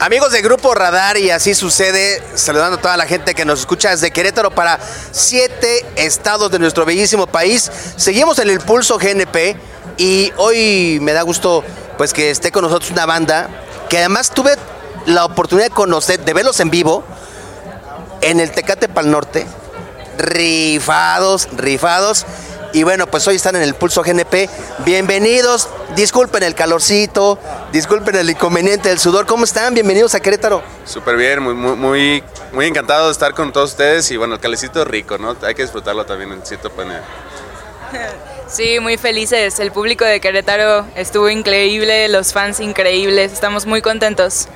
Amigos de Grupo Radar y así sucede, saludando a toda la gente que nos escucha desde Querétaro para siete estados de nuestro bellísimo país. Seguimos en el pulso GNP y hoy me da gusto pues que esté con nosotros una banda que además tuve la oportunidad de conocer, de verlos en vivo en el Tecate Pal Norte. Rifados, rifados. Y bueno, pues hoy están en el Pulso GNP. Bienvenidos. Disculpen el calorcito, disculpen el inconveniente del sudor. ¿Cómo están? Bienvenidos a Querétaro. Súper bien, muy, muy, muy, encantado de estar con todos ustedes. Y bueno, el calecito es rico, ¿no? Hay que disfrutarlo también en cierto panel. Sí, muy felices. El público de Querétaro estuvo increíble, los fans increíbles. Estamos muy contentos.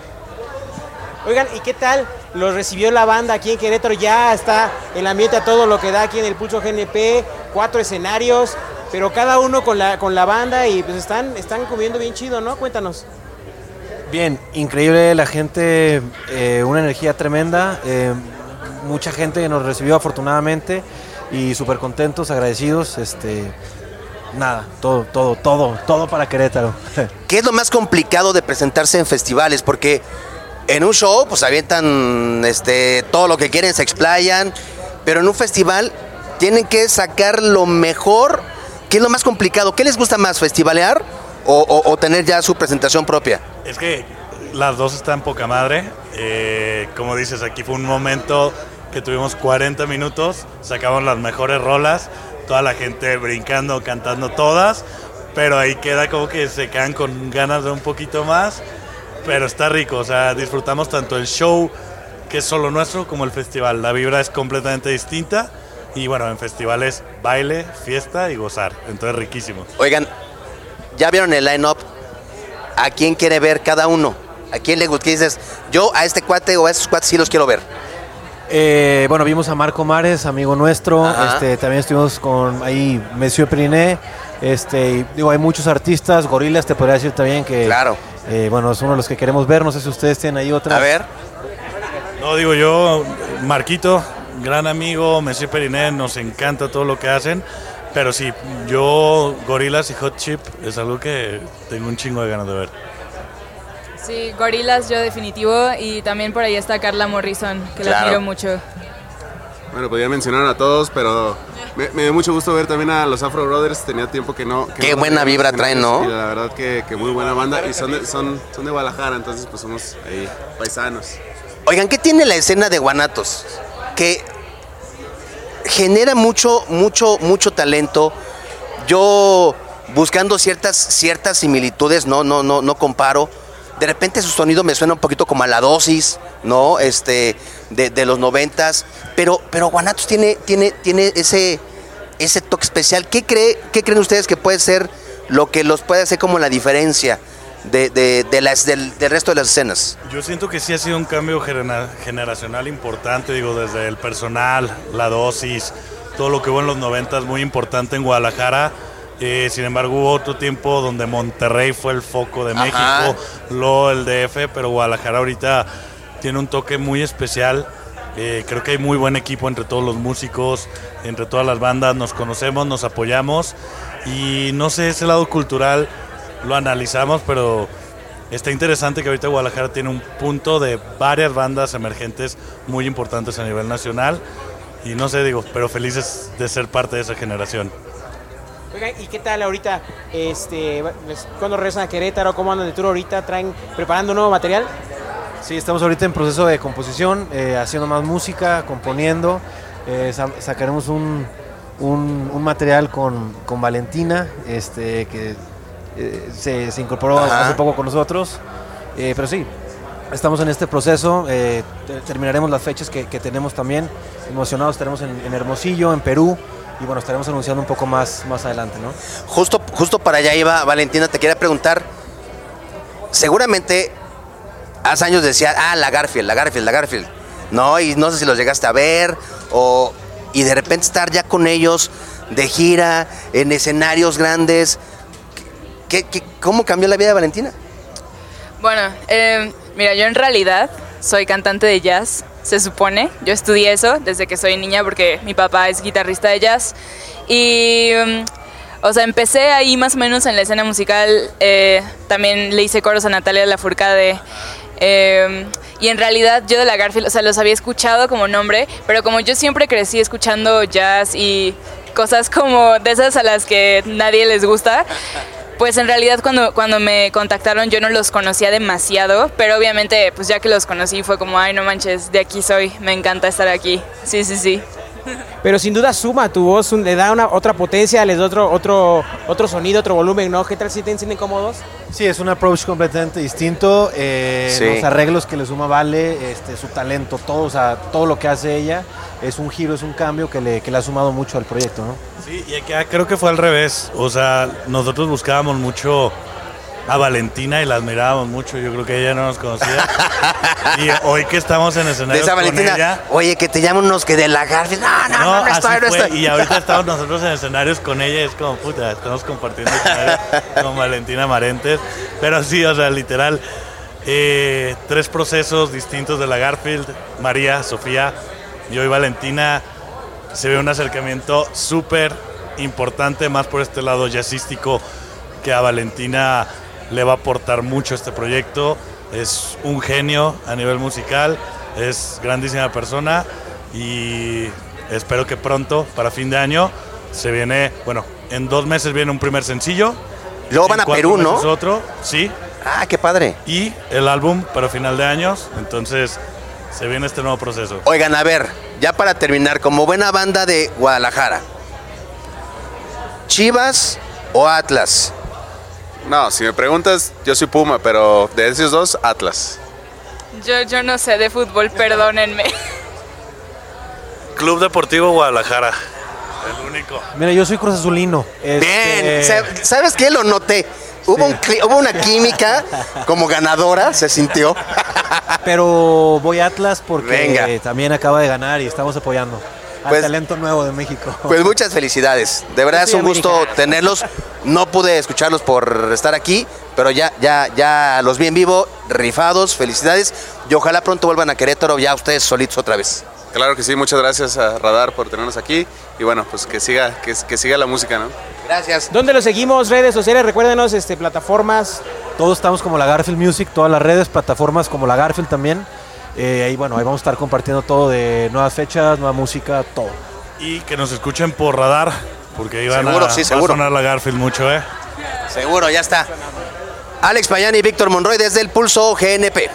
Oigan, ¿y qué tal los recibió la banda aquí en Querétaro? Ya está el ambiente a todo lo que da aquí en el Pulso GNP, cuatro escenarios, pero cada uno con la, con la banda y pues están, están comiendo bien chido, ¿no? Cuéntanos. Bien, increíble la gente, eh, una energía tremenda, eh, mucha gente que nos recibió afortunadamente y súper contentos, agradecidos, este, nada, todo, todo, todo, todo para Querétaro. ¿Qué es lo más complicado de presentarse en festivales? Porque en un show, pues avientan este, todo lo que quieren, se explayan, pero en un festival tienen que sacar lo mejor. ¿Qué es lo más complicado? ¿Qué les gusta más, festivalear o, tener ya su presentación propia? Es que las dos están poca madre. Eh, como dices, aquí fue un momento que tuvimos 40 minutos, sacamos las mejores rolas, toda la gente brincando, cantando todas, pero ahí queda como que se quedan con ganas de un poquito más pero está rico, o sea, disfrutamos tanto el show que es solo nuestro como el festival. La vibra es completamente distinta y bueno, en festivales baile, fiesta y gozar, entonces riquísimo. Oigan, ya vieron el line-up, ¿a quién quiere ver cada uno? ¿A quién le gusta? dices? Yo a este cuate o a esos cuates sí los quiero ver. Eh, bueno, vimos a Marco Mares, amigo nuestro. Este, también estuvimos con ahí Monsieur Priné. Este, digo, hay muchos artistas, gorilas, te podría decir también que. Claro. Eh, bueno, es uno de los que queremos ver. No sé si ustedes tienen ahí otra. A ver. No, digo yo, Marquito, gran amigo, Messi Periné, nos encanta todo lo que hacen. Pero sí, yo, Gorilas y Hot Chip es algo que tengo un chingo de ganas de ver. Sí, Gorilas yo definitivo y también por ahí está Carla Morrison, que la admiro mucho. Bueno, podía mencionar a todos, pero me, dio mucho gusto ver también a los Afro Brothers. Tenía tiempo que no. Qué buena vibra traen, ¿no? Y la verdad que, muy buena banda. Y son de, son, son de Guadalajara, entonces pues somos ahí paisanos. Oigan, ¿qué tiene la escena de Guanatos? Que genera mucho, mucho, mucho talento. Yo buscando ciertas, ciertas similitudes, no, no, no, no comparo de repente su sonido me suena un poquito como a la dosis, ¿no? Este, de, los noventas, pero, pero Guanatos tiene, tiene, tiene ese, ese toque especial. ¿Qué, cree, ¿Qué creen ustedes que puede ser lo que los puede hacer como la diferencia de, las, del, resto de las escenas? Yo siento que sí ha sido un cambio generacional importante, digo, desde el personal, la dosis, todo lo que hubo en los noventas, muy importante en Guadalajara eh, sin embargo, hubo otro tiempo donde Monterrey fue el foco de México, luego el DF, pero Guadalajara ahorita tiene un toque muy especial. Eh, creo que hay muy buen equipo entre todos los músicos, entre todas las bandas, nos conocemos, nos apoyamos y no sé, ese lado cultural lo analizamos, pero está interesante que ahorita Guadalajara tiene un punto de varias bandas emergentes muy importantes a nivel nacional y no sé, digo, pero felices de ser parte de esa generación. Oigan, ¿y qué tal ahorita? Este, ¿Cuándo regresan a Querétaro? ¿Cómo andan de tour ahorita? ¿Traen preparando nuevo material? Sí, estamos ahorita en proceso de composición, eh, haciendo más música, componiendo. Eh, sacaremos un, un, material con, con, Valentina, este, que eh, se, se, incorporó hace poco con nosotros. pero sí, estamos en este proceso. terminaremos las fechas que, que, tenemos también. Emocionados, estaremos en, en Hermosillo, en Perú y bueno, estaremos anunciando un poco más, más adelante, ¿no? Justo, justo para allá iba, Valentina, te quería preguntar, seguramente hace años decía, ah, la Garfield, la Garfield, la Garfield, ¿no? Y no sé si los llegaste a ver, o, y de repente estar ya con ellos de gira, en escenarios grandes, ¿qué, cómo cambió la vida de Valentina? Bueno, eh, mira, yo en realidad soy cantante de jazz, se supone. Yo estudié eso desde que soy niña porque mi papá es guitarrista de jazz. Y, mm, o sea, empecé ahí más o menos en la escena musical. Eh, también le hice coros a Natalia Lafourcade. Eh, y en realidad yo de la Garfield, o sea, los había escuchado como nombre, pero como yo siempre crecí escuchando jazz y cosas como de esas a las que nadie les gusta, pues en realidad cuando, cuando me contactaron yo no los conocía demasiado, pero obviamente pues ya que los conocí fue como, ay no manches, de aquí soy, me encanta estar aquí. Sí, sí, sí. Pero sin duda suma tu voz, un- le da una otra potencia, les da otro, otro, otro sonido, otro volumen, ¿no? ¿Qué tal si te sienten cómodos? Sí, es un approach completamente distinto. eh, Sí. Los arreglos que le suma Vale, este, su talento, todo, o sea, todo lo que hace ella es un giro, es un cambio que le, que le ha sumado mucho al proyecto, ¿no? Sí, y acá creo que fue al revés. O sea, nosotros buscábamos mucho a Valentina y la admirábamos mucho. Yo creo que ella no nos conocía. y hoy que estamos en escenario con Valentina, ella, oye, que te llaman unos que de la Garfield. No, no, no, no, así estoy, no estoy. Y ahorita estamos nosotros en escenarios con ella y es como, puta, estamos compartiendo escenario con Valentina Marentes. Pero sí, o sea, literal, eh, tres procesos distintos de la Garfield, María, Sofía y hoy Valentina. Se ve un acercamiento súper importante, más por este lado jazzístico, que a Valentina le va a aportar mucho este proyecto. Es un genio a nivel musical, es grandísima persona y espero que pronto, para fin de año, se viene, bueno, en dos meses viene un primer sencillo. Luego van a Perú, ¿no? Otro, sí, Ah, qué padre. y el álbum para final de años, entonces se viene este nuevo proceso. Oigan, a ver, ya para terminar, como buena banda de Guadalajara, ¿Chivas o Atlas? No, si me preguntas, yo soy Puma, pero de esos dos, Atlas. Yo, yo no sé de fútbol, perdónenme. Club Deportivo Guadalajara, el único. Mira, yo soy Cruz Azulino. Bien, este, Sa- ¿sabes qué? Lo noté. Hubo, un hubo una química como ganadora, se sintió. Pero voy a Atlas porque Venga. también acaba de ganar y estamos apoyando al Pues- talento nuevo de México. Pues muchas felicidades. De verdad es un gusto tenerlos. No pude escucharlos por estar aquí, pero ya, ya, ya los vi en vivo, rifados, felicidades. Y ojalá pronto vuelvan a Querétaro ya ustedes solitos otra vez. Claro que sí, muchas gracias a Radar por tenernos aquí y bueno, pues que siga, que, que siga la música, ¿no? Gracias. ¿Dónde lo seguimos? Redes sociales, recuérdenos, este, plataformas. Todos estamos como la Garfield Music, todas las redes, plataformas como la Garfield también. Eh, ahí bueno, ahí vamos a estar compartiendo todo de nuevas fechas, nueva música, todo. Y que nos escuchen por radar, porque van Seguro, a, sí, va a seguro. sonar la Garfield mucho, ¿eh? Seguro, ya está. Alex Payán y Víctor Monroy desde el Pulso GNP.